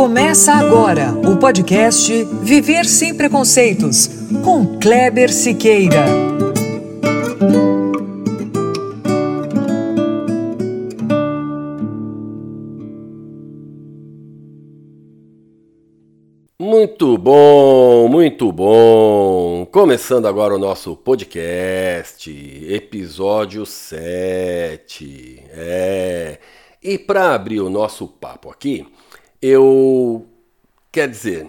Começa agora o podcast Viver Sem Preconceitos, com Kleber Siqueira. Muito bom, muito bom. Começando agora o nosso podcast, episódio 7. É. E para abrir o nosso papo aqui, eu. Quer dizer,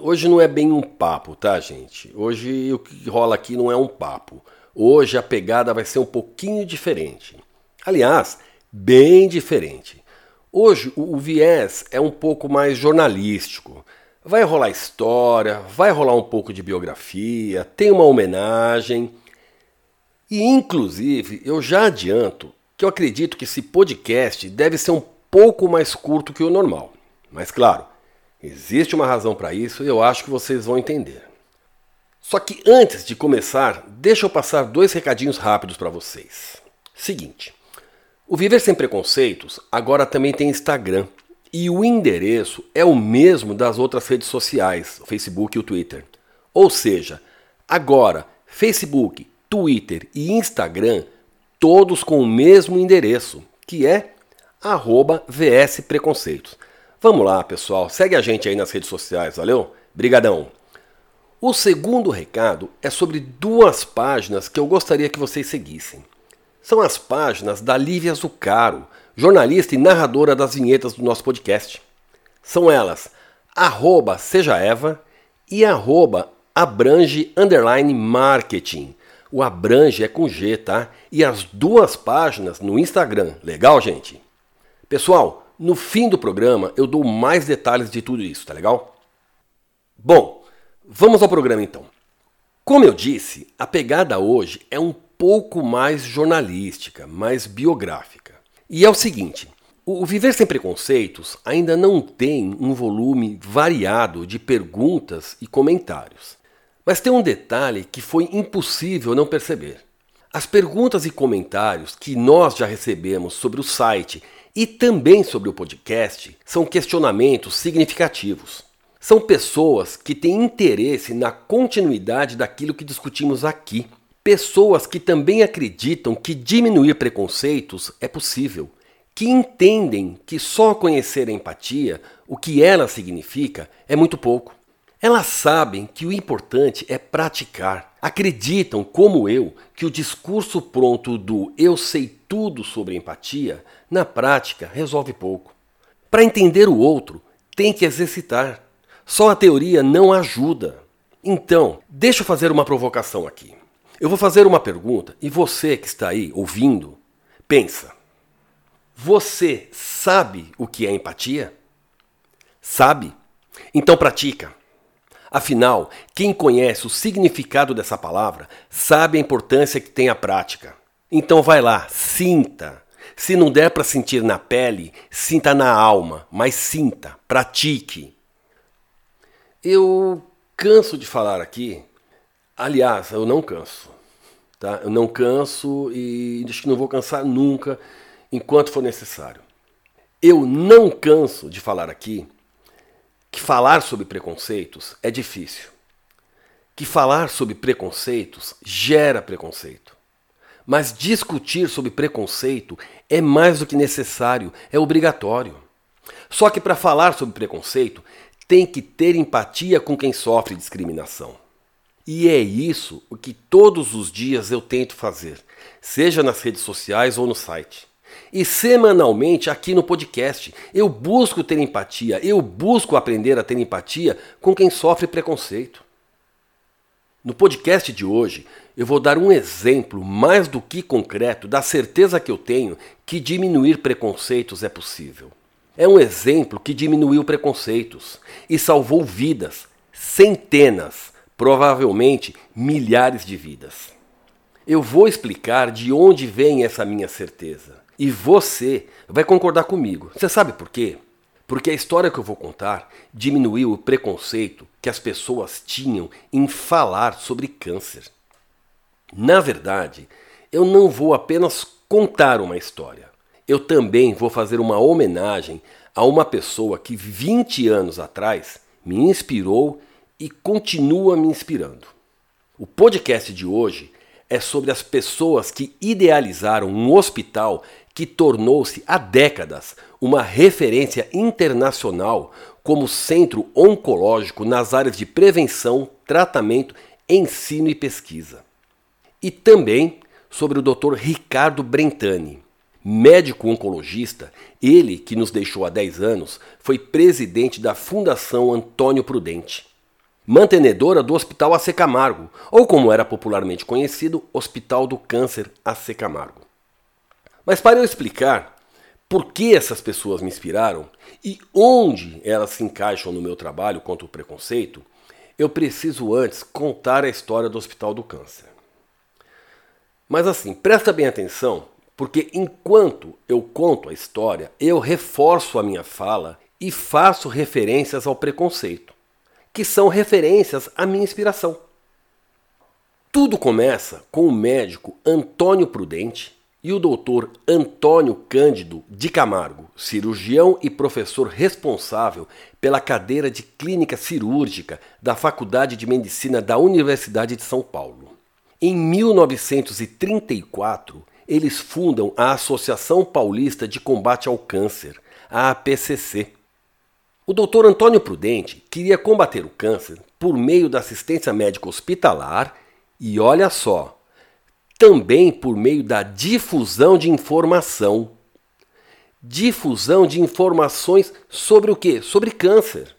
hoje não é bem um papo, tá, gente? Hoje o que rola aqui não é um papo. Hoje a pegada vai ser um pouquinho diferente. Aliás, bem diferente. Hoje o viés é um pouco mais jornalístico. Vai rolar história, vai rolar um pouco de biografia, tem uma homenagem. E inclusive, eu já adianto que eu acredito que esse podcast deve ser um pouco mais curto que o normal. Mas claro, existe uma razão para isso e eu acho que vocês vão entender. Só que antes de começar, deixa eu passar dois recadinhos rápidos para vocês. Seguinte, o Viver Sem Preconceitos agora também tem Instagram e o endereço é o mesmo das outras redes sociais, o Facebook e o Twitter. Ou seja, agora Facebook, Twitter e Instagram todos com o mesmo endereço, que é arroba VS Preconceitos. Vamos lá, pessoal. Segue a gente aí nas redes sociais, valeu? Brigadão. O segundo recado é sobre duas páginas que eu gostaria que vocês seguissem. São as páginas da Lívia Zucaro, jornalista e narradora das vinhetas do nosso podcast. São elas arroba Seja Eva e arroba Abrange Underline Marketing. O Abrange é com G, tá? E as duas páginas no Instagram. Legal, gente? Pessoal, no fim do programa, eu dou mais detalhes de tudo isso, tá legal? Bom, vamos ao programa então. Como eu disse, a pegada hoje é um pouco mais jornalística, mais biográfica. E é o seguinte: o Viver Sem Preconceitos ainda não tem um volume variado de perguntas e comentários. Mas tem um detalhe que foi impossível não perceber. As perguntas e comentários que nós já recebemos sobre o site e também sobre o podcast são questionamentos significativos. São pessoas que têm interesse na continuidade daquilo que discutimos aqui. Pessoas que também acreditam que diminuir preconceitos é possível, que entendem que só conhecer a empatia, o que ela significa, é muito pouco. Elas sabem que o importante é praticar. Acreditam, como eu, que o discurso pronto do eu sei tudo sobre empatia, na prática, resolve pouco. Para entender o outro, tem que exercitar. Só a teoria não ajuda. Então, deixa eu fazer uma provocação aqui. Eu vou fazer uma pergunta e você que está aí ouvindo, pensa. Você sabe o que é empatia? Sabe? Então pratica. Afinal, quem conhece o significado dessa palavra sabe a importância que tem a prática. Então vai lá, sinta. Se não der para sentir na pele, sinta na alma, mas sinta, pratique. Eu canso de falar aqui. Aliás, eu não canso. Tá? Eu não canso e acho que não vou cansar nunca enquanto for necessário. Eu não canso de falar aqui que falar sobre preconceitos é difícil. Que falar sobre preconceitos gera preconceito. Mas discutir sobre preconceito é mais do que necessário, é obrigatório. Só que para falar sobre preconceito, tem que ter empatia com quem sofre discriminação. E é isso o que todos os dias eu tento fazer, seja nas redes sociais ou no site. E semanalmente aqui no podcast eu busco ter empatia, eu busco aprender a ter empatia com quem sofre preconceito. No podcast de hoje eu vou dar um exemplo mais do que concreto da certeza que eu tenho que diminuir preconceitos é possível. É um exemplo que diminuiu preconceitos e salvou vidas, centenas, provavelmente milhares de vidas. Eu vou explicar de onde vem essa minha certeza. E você vai concordar comigo. Você sabe por quê? Porque a história que eu vou contar diminuiu o preconceito que as pessoas tinham em falar sobre câncer. Na verdade, eu não vou apenas contar uma história. eu também vou fazer uma homenagem a uma pessoa que 20 anos atrás me inspirou e continua me inspirando. O podcast de hoje é sobre as pessoas que idealizaram um hospital que tornou-se há décadas uma referência internacional como centro oncológico nas áreas de prevenção, tratamento, ensino e pesquisa. E também sobre o Dr. Ricardo Brentani, médico oncologista, ele que nos deixou há 10 anos, foi presidente da Fundação Antônio Prudente, mantenedora do Hospital AC Camargo, ou como era popularmente conhecido, Hospital do Câncer AC Camargo. Mas para eu explicar por que essas pessoas me inspiraram e onde elas se encaixam no meu trabalho contra o preconceito, eu preciso antes contar a história do Hospital do Câncer. Mas assim, presta bem atenção, porque enquanto eu conto a história, eu reforço a minha fala e faço referências ao preconceito, que são referências à minha inspiração. Tudo começa com o médico Antônio Prudente, e o doutor Antônio Cândido de Camargo, cirurgião e professor responsável pela cadeira de clínica cirúrgica da Faculdade de Medicina da Universidade de São Paulo. Em 1934, eles fundam a Associação Paulista de Combate ao Câncer, a APCC. O doutor Antônio Prudente queria combater o câncer por meio da assistência médica hospitalar e olha só, também por meio da difusão de informação. Difusão de informações sobre o que? Sobre câncer.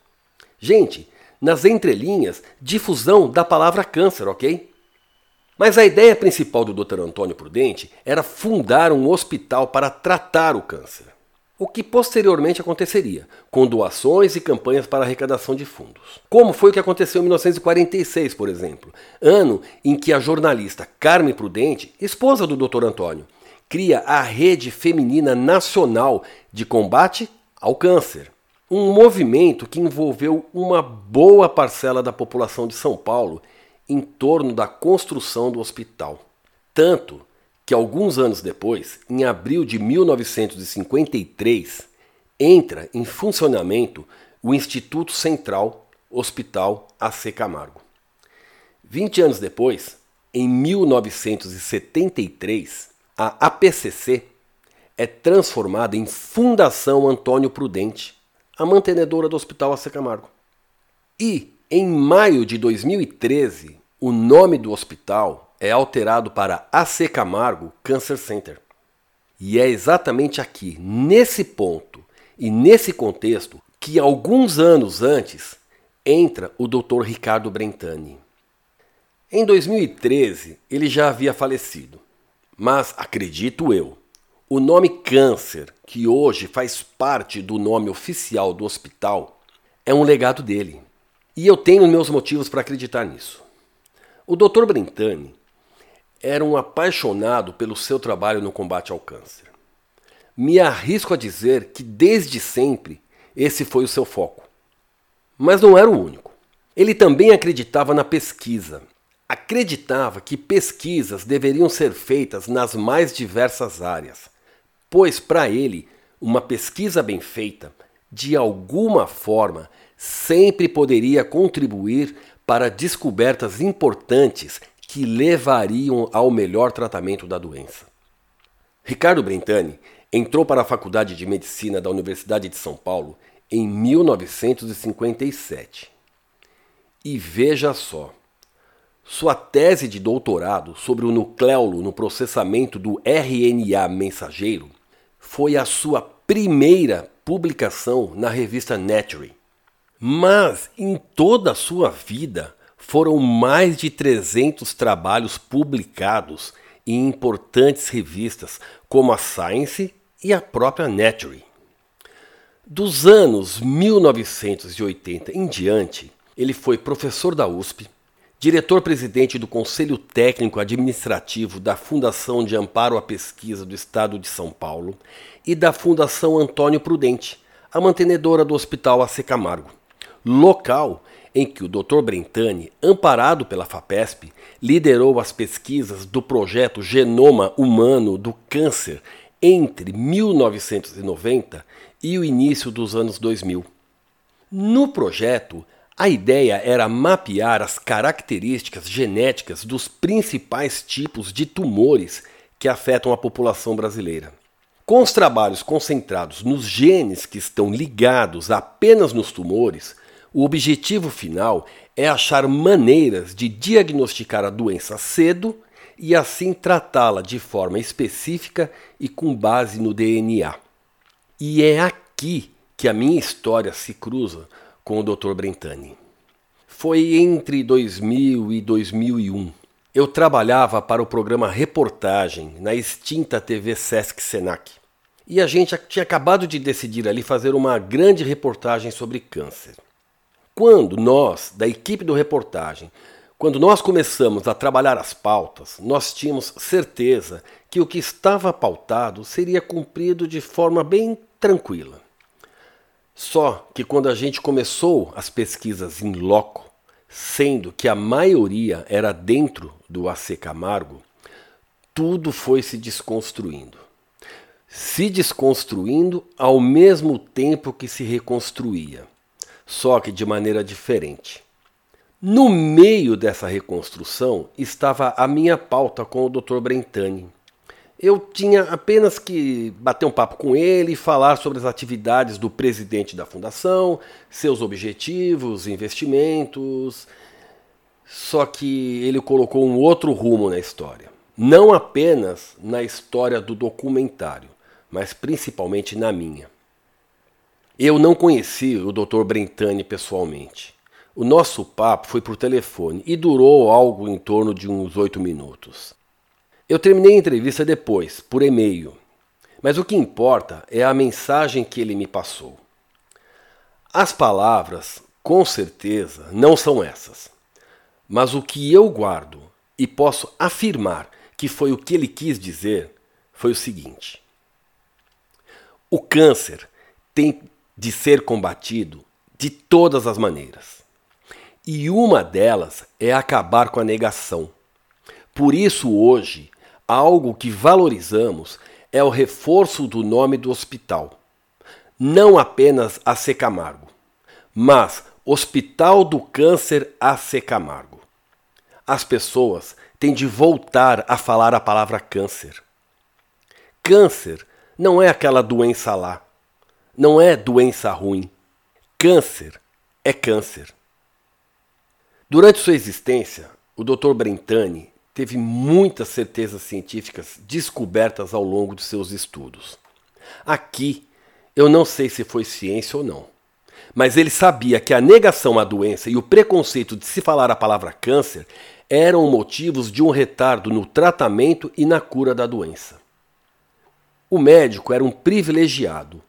Gente, nas entrelinhas, difusão da palavra câncer, ok? Mas a ideia principal do Dr. Antônio Prudente era fundar um hospital para tratar o câncer o que posteriormente aconteceria, com doações e campanhas para arrecadação de fundos. Como foi o que aconteceu em 1946, por exemplo, ano em que a jornalista Carmen Prudente, esposa do Dr. Antônio, cria a Rede Feminina Nacional de Combate ao Câncer. Um movimento que envolveu uma boa parcela da população de São Paulo em torno da construção do hospital. Tanto que alguns anos depois, em abril de 1953, entra em funcionamento o Instituto Central Hospital AC Camargo. 20 anos depois, em 1973, a APCC é transformada em Fundação Antônio Prudente, a mantenedora do Hospital AC Camargo. E, em maio de 2013, o nome do hospital é alterado para AC Camargo Cancer Center. E é exatamente aqui, nesse ponto e nesse contexto, que alguns anos antes entra o Dr. Ricardo Brentani. Em 2013, ele já havia falecido, mas acredito eu, o nome câncer, que hoje faz parte do nome oficial do hospital, é um legado dele. E eu tenho meus motivos para acreditar nisso. O Dr. Brentani era um apaixonado pelo seu trabalho no combate ao câncer. Me arrisco a dizer que desde sempre esse foi o seu foco. Mas não era o único. Ele também acreditava na pesquisa. Acreditava que pesquisas deveriam ser feitas nas mais diversas áreas, pois para ele, uma pesquisa bem feita, de alguma forma, sempre poderia contribuir para descobertas importantes que levariam ao melhor tratamento da doença. Ricardo Brentani entrou para a Faculdade de Medicina da Universidade de São Paulo em 1957. E veja só, sua tese de doutorado sobre o nucleolo no processamento do RNA mensageiro foi a sua primeira publicação na revista Nature. Mas em toda a sua vida, foram mais de 300 trabalhos publicados em importantes revistas como a Science e a própria Nature. Dos anos 1980 em diante, ele foi professor da USP, diretor-presidente do Conselho Técnico Administrativo da Fundação de Amparo à Pesquisa do Estado de São Paulo e da Fundação Antônio Prudente, a mantenedora do Hospital AC Camargo, local em que o Dr. Brentani, amparado pela FAPESP, liderou as pesquisas do projeto Genoma Humano do Câncer entre 1990 e o início dos anos 2000. No projeto, a ideia era mapear as características genéticas dos principais tipos de tumores que afetam a população brasileira. Com os trabalhos concentrados nos genes que estão ligados apenas nos tumores, o objetivo final é achar maneiras de diagnosticar a doença cedo e assim tratá-la de forma específica e com base no DNA. E é aqui que a minha história se cruza com o Dr. Brentani. Foi entre 2000 e 2001. Eu trabalhava para o programa Reportagem na extinta TV Sesc Senac. E a gente tinha acabado de decidir ali fazer uma grande reportagem sobre câncer. Quando nós, da equipe do reportagem, quando nós começamos a trabalhar as pautas, nós tínhamos certeza que o que estava pautado seria cumprido de forma bem tranquila. Só que quando a gente começou as pesquisas em loco, sendo que a maioria era dentro do AC Camargo, tudo foi se desconstruindo. Se desconstruindo ao mesmo tempo que se reconstruía, só que de maneira diferente. No meio dessa reconstrução estava a minha pauta com o Dr. Brentani, eu tinha apenas que bater um papo com ele e falar sobre as atividades do presidente da fundação, seus objetivos, investimentos. Só que ele colocou um outro rumo na história. Não apenas na história do documentário, mas principalmente na minha. Eu não conheci o Dr. Brentani pessoalmente. O nosso papo foi por telefone e durou algo em torno de uns oito minutos. Eu terminei a entrevista depois, por e-mail, mas o que importa é a mensagem que ele me passou. As palavras, com certeza, não são essas, mas o que eu guardo e posso afirmar que foi o que ele quis dizer foi o seguinte: o câncer tem de ser combatido de todas as maneiras. E uma delas é acabar com a negação. Por isso, hoje, algo que valorizamos é o reforço do nome do hospital. Não apenas AC Camargo, mas Hospital do Câncer AC Camargo. As pessoas têm de voltar a falar a palavra câncer. Câncer não é aquela doença lá. Não é doença ruim. Câncer é câncer. Durante sua existência, o Dr. Brentani teve muitas certezas científicas descobertas ao longo de seus estudos. Aqui, eu não sei se foi ciência ou não, mas ele sabia que a negação à doença e o preconceito de se falar a palavra câncer eram motivos de um retardo no tratamento e na cura da doença. O médico era um privilegiado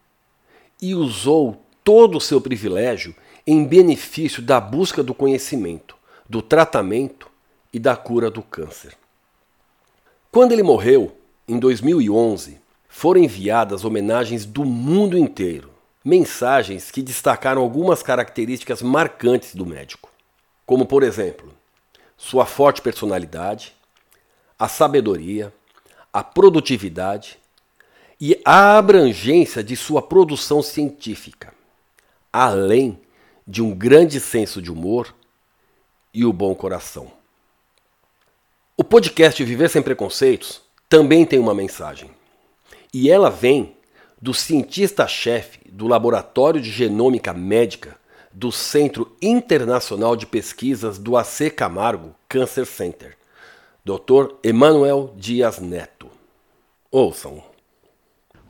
e usou todo o seu privilégio em benefício da busca do conhecimento, do tratamento e da cura do câncer. Quando ele morreu, em 2011, foram enviadas homenagens do mundo inteiro, mensagens que destacaram algumas características marcantes do médico, como por exemplo, sua forte personalidade, a sabedoria, a produtividade e a abrangência de sua produção científica, além de um grande senso de humor e o bom coração. O podcast Viver Sem Preconceitos também tem uma mensagem. E ela vem do cientista-chefe do Laboratório de Genômica Médica do Centro Internacional de Pesquisas do AC Camargo Cancer Center, Dr. Emanuel Dias Neto. Ouçam.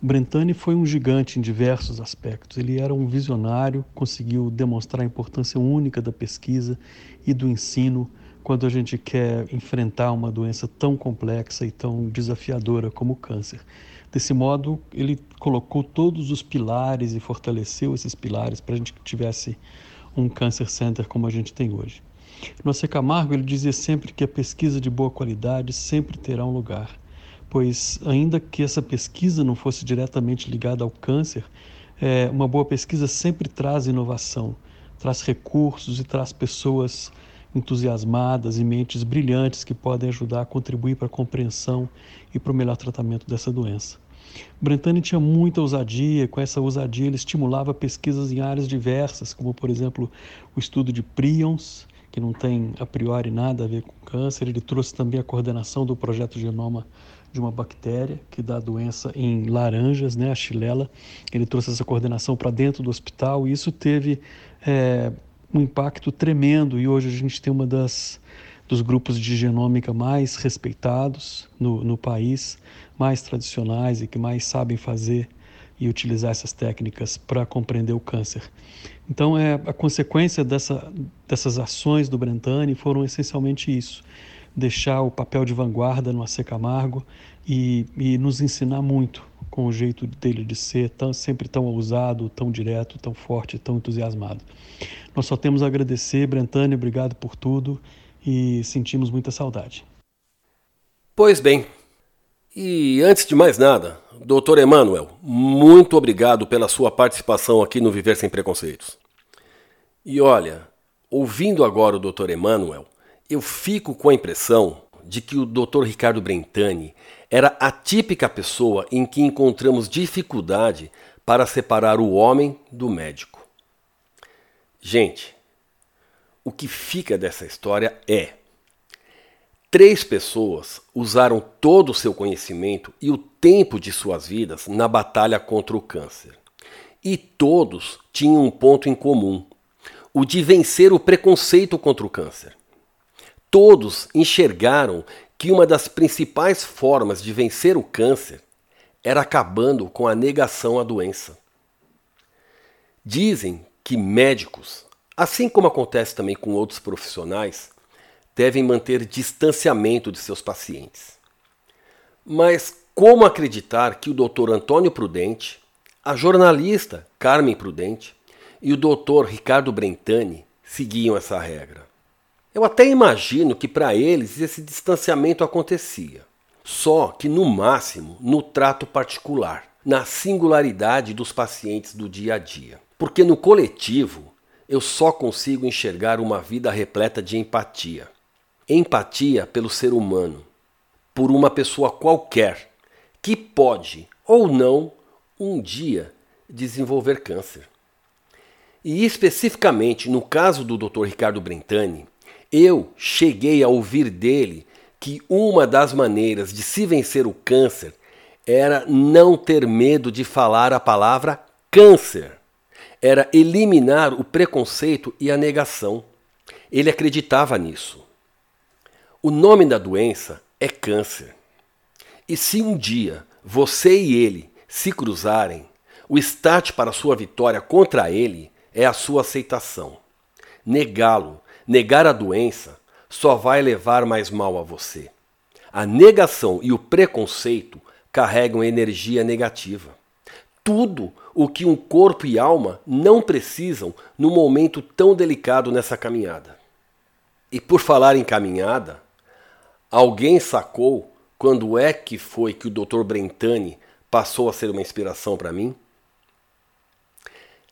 Brentani foi um gigante em diversos aspectos. Ele era um visionário, conseguiu demonstrar a importância única da pesquisa e do ensino quando a gente quer enfrentar uma doença tão complexa e tão desafiadora como o câncer. Desse modo, ele colocou todos os pilares e fortaleceu esses pilares para a gente que tivesse um Cancer Center como a gente tem hoje. No AC Camargo, ele dizia sempre que a pesquisa de boa qualidade sempre terá um lugar, pois, ainda que essa pesquisa não fosse diretamente ligada ao câncer, é, uma boa pesquisa sempre traz inovação, traz recursos e traz pessoas entusiasmadas e mentes brilhantes que podem ajudar a contribuir para a compreensão e para o melhor tratamento dessa doença. Brentani tinha muita ousadia, com essa ousadia ele estimulava pesquisas em áreas diversas, como por exemplo o estudo de prions, que não tem a priori nada a ver com câncer. Ele trouxe também a coordenação do projeto Genoma de uma bactéria que dá doença em laranjas, né, a xilela. Ele trouxe essa coordenação para dentro do hospital e isso teve é, um impacto tremendo. E hoje a gente tem uma das dos grupos de genômica mais respeitados no, no país, mais tradicionais e que mais sabem fazer e utilizar essas técnicas para compreender o câncer. Então, é, a consequência dessa, dessas ações do Brentani foram essencialmente isso: deixar o papel de vanguarda no AC Camargo e, e nos ensinar muito com o jeito dele de ser, tão, sempre tão ousado, tão direto, tão forte, tão entusiasmado. Nós só temos a agradecer, Brentani, obrigado por tudo e sentimos muita saudade. Pois bem, e antes de mais nada, doutor Emanuel, muito obrigado pela sua participação aqui no Viver Sem Preconceitos. E olha, ouvindo agora o doutor Emanuel, eu fico com a impressão de que o doutor Ricardo Brentani era a típica pessoa em que encontramos dificuldade para separar o homem do médico. Gente, o que fica dessa história é Três pessoas usaram todo o seu conhecimento e o tempo de suas vidas na batalha contra o câncer. E todos tinham um ponto em comum: o de vencer o preconceito contra o câncer. Todos enxergaram que uma das principais formas de vencer o câncer era acabando com a negação à doença. Dizem que médicos, assim como acontece também com outros profissionais, devem manter distanciamento de seus pacientes. Mas como acreditar que o Dr. Antônio Prudente, a jornalista Carmen Prudente e o Dr. Ricardo Brentani seguiam essa regra? Eu até imagino que para eles esse distanciamento acontecia, só que no máximo no trato particular, na singularidade dos pacientes do dia a dia. Porque no coletivo eu só consigo enxergar uma vida repleta de empatia empatia pelo ser humano, por uma pessoa qualquer que pode ou não um dia desenvolver câncer. E especificamente no caso do Dr. Ricardo Brentani, eu cheguei a ouvir dele que uma das maneiras de se vencer o câncer era não ter medo de falar a palavra câncer. Era eliminar o preconceito e a negação. Ele acreditava nisso. O nome da doença é câncer. E se um dia você e ele se cruzarem, o start para sua vitória contra ele é a sua aceitação. Negá-lo, negar a doença, só vai levar mais mal a você. A negação e o preconceito carregam energia negativa. Tudo o que um corpo e alma não precisam num momento tão delicado nessa caminhada. E por falar em caminhada, Alguém sacou quando é que foi que o Dr. Brentani passou a ser uma inspiração para mim?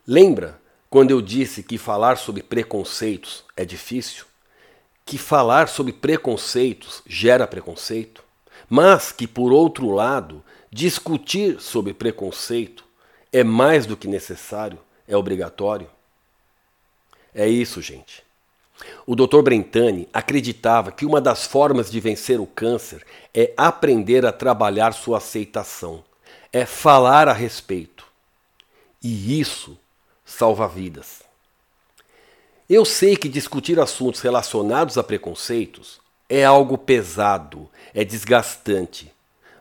Lembra quando eu disse que falar sobre preconceitos é difícil? Que falar sobre preconceitos gera preconceito? Mas que, por outro lado, discutir sobre preconceito é mais do que necessário, é obrigatório? É isso, gente. O Dr. Brentani acreditava que uma das formas de vencer o câncer é aprender a trabalhar sua aceitação, é falar a respeito. E isso salva vidas. Eu sei que discutir assuntos relacionados a preconceitos é algo pesado, é desgastante,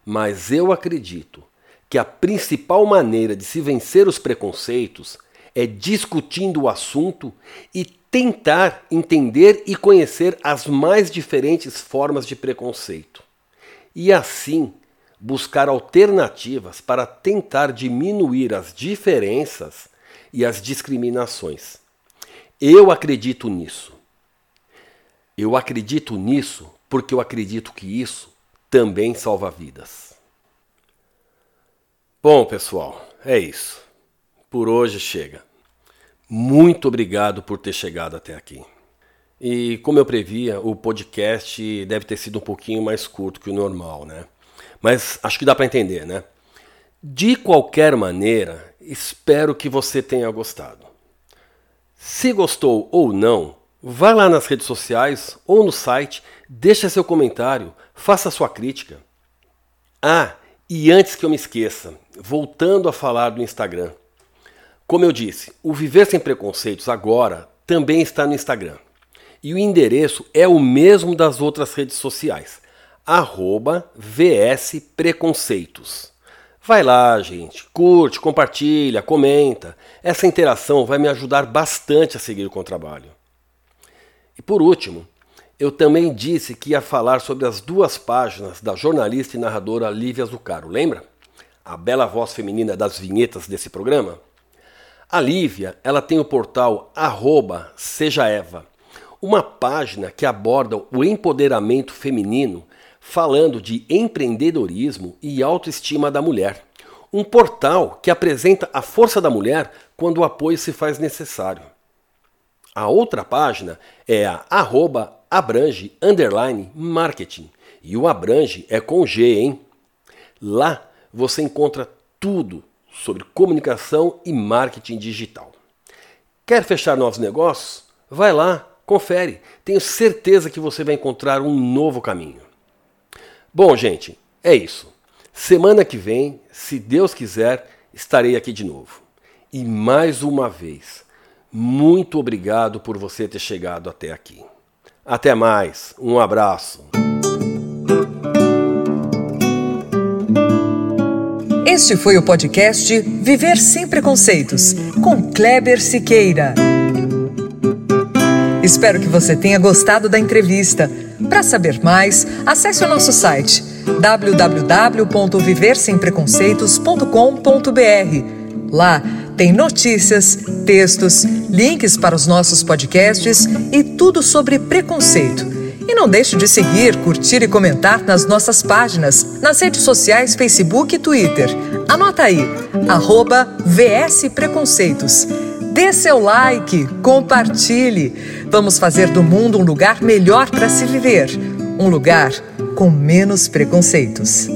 mas eu acredito que a principal maneira de se vencer os preconceitos é discutindo o assunto e tentar entender e conhecer as mais diferentes formas de preconceito. E assim buscar alternativas para tentar diminuir as diferenças e as discriminações. Eu acredito nisso. Eu acredito nisso porque eu acredito que isso também salva vidas. Bom, pessoal, é isso. Por hoje chega. Muito obrigado por ter chegado até aqui. E como eu previa, o podcast deve ter sido um pouquinho mais curto que o normal, né? Mas acho que dá para entender, né? De qualquer maneira, espero que você tenha gostado. Se gostou ou não, vá lá nas redes sociais ou no site, deixa seu comentário, faça sua crítica. Ah, e antes que eu me esqueça, voltando a falar do Instagram. Como eu disse, o Viver Sem Preconceitos agora também está no Instagram. E o endereço é o mesmo das outras redes sociais, arroba VS Preconceitos. Vai lá, gente, curte, compartilha, comenta. Essa interação vai me ajudar bastante a seguir com o trabalho. E por último, eu também disse que ia falar sobre as duas páginas da jornalista e narradora Lívia Zucaro, lembra? A bela voz feminina das vinhetas desse programa. A Lívia, ela tem o portal arroba Seja Eva, uma página que aborda o empoderamento feminino falando de empreendedorismo e autoestima da mulher. Um portal que apresenta a força da mulher quando o apoio se faz necessário. A outra página é a arroba abrange underline marketing. E o abrange é com G, hein? Lá você encontra tudo sobre comunicação e marketing digital. Quer fechar novos negócios? Vai lá, confere. Tenho certeza que você vai encontrar um novo caminho. Bom, gente, é isso. Semana que vem, se Deus quiser, estarei aqui de novo. E mais uma vez, muito obrigado por você ter chegado até aqui. Até mais, um abraço. Este foi o podcast Viver Sem Preconceitos, com Kleber Siqueira. Espero que você tenha gostado da entrevista. Para saber mais, acesse o nosso site www.viversempreconceitos.com.br. Lá tem notícias, textos, links para os nossos podcasts e tudo sobre preconceito. E não deixe de seguir, curtir e comentar nas nossas páginas, nas redes sociais Facebook e Twitter. Anota aí, arroba VS Preconceitos. Dê seu like, compartilhe. Vamos fazer do mundo um lugar melhor para se viver. Um lugar com menos preconceitos.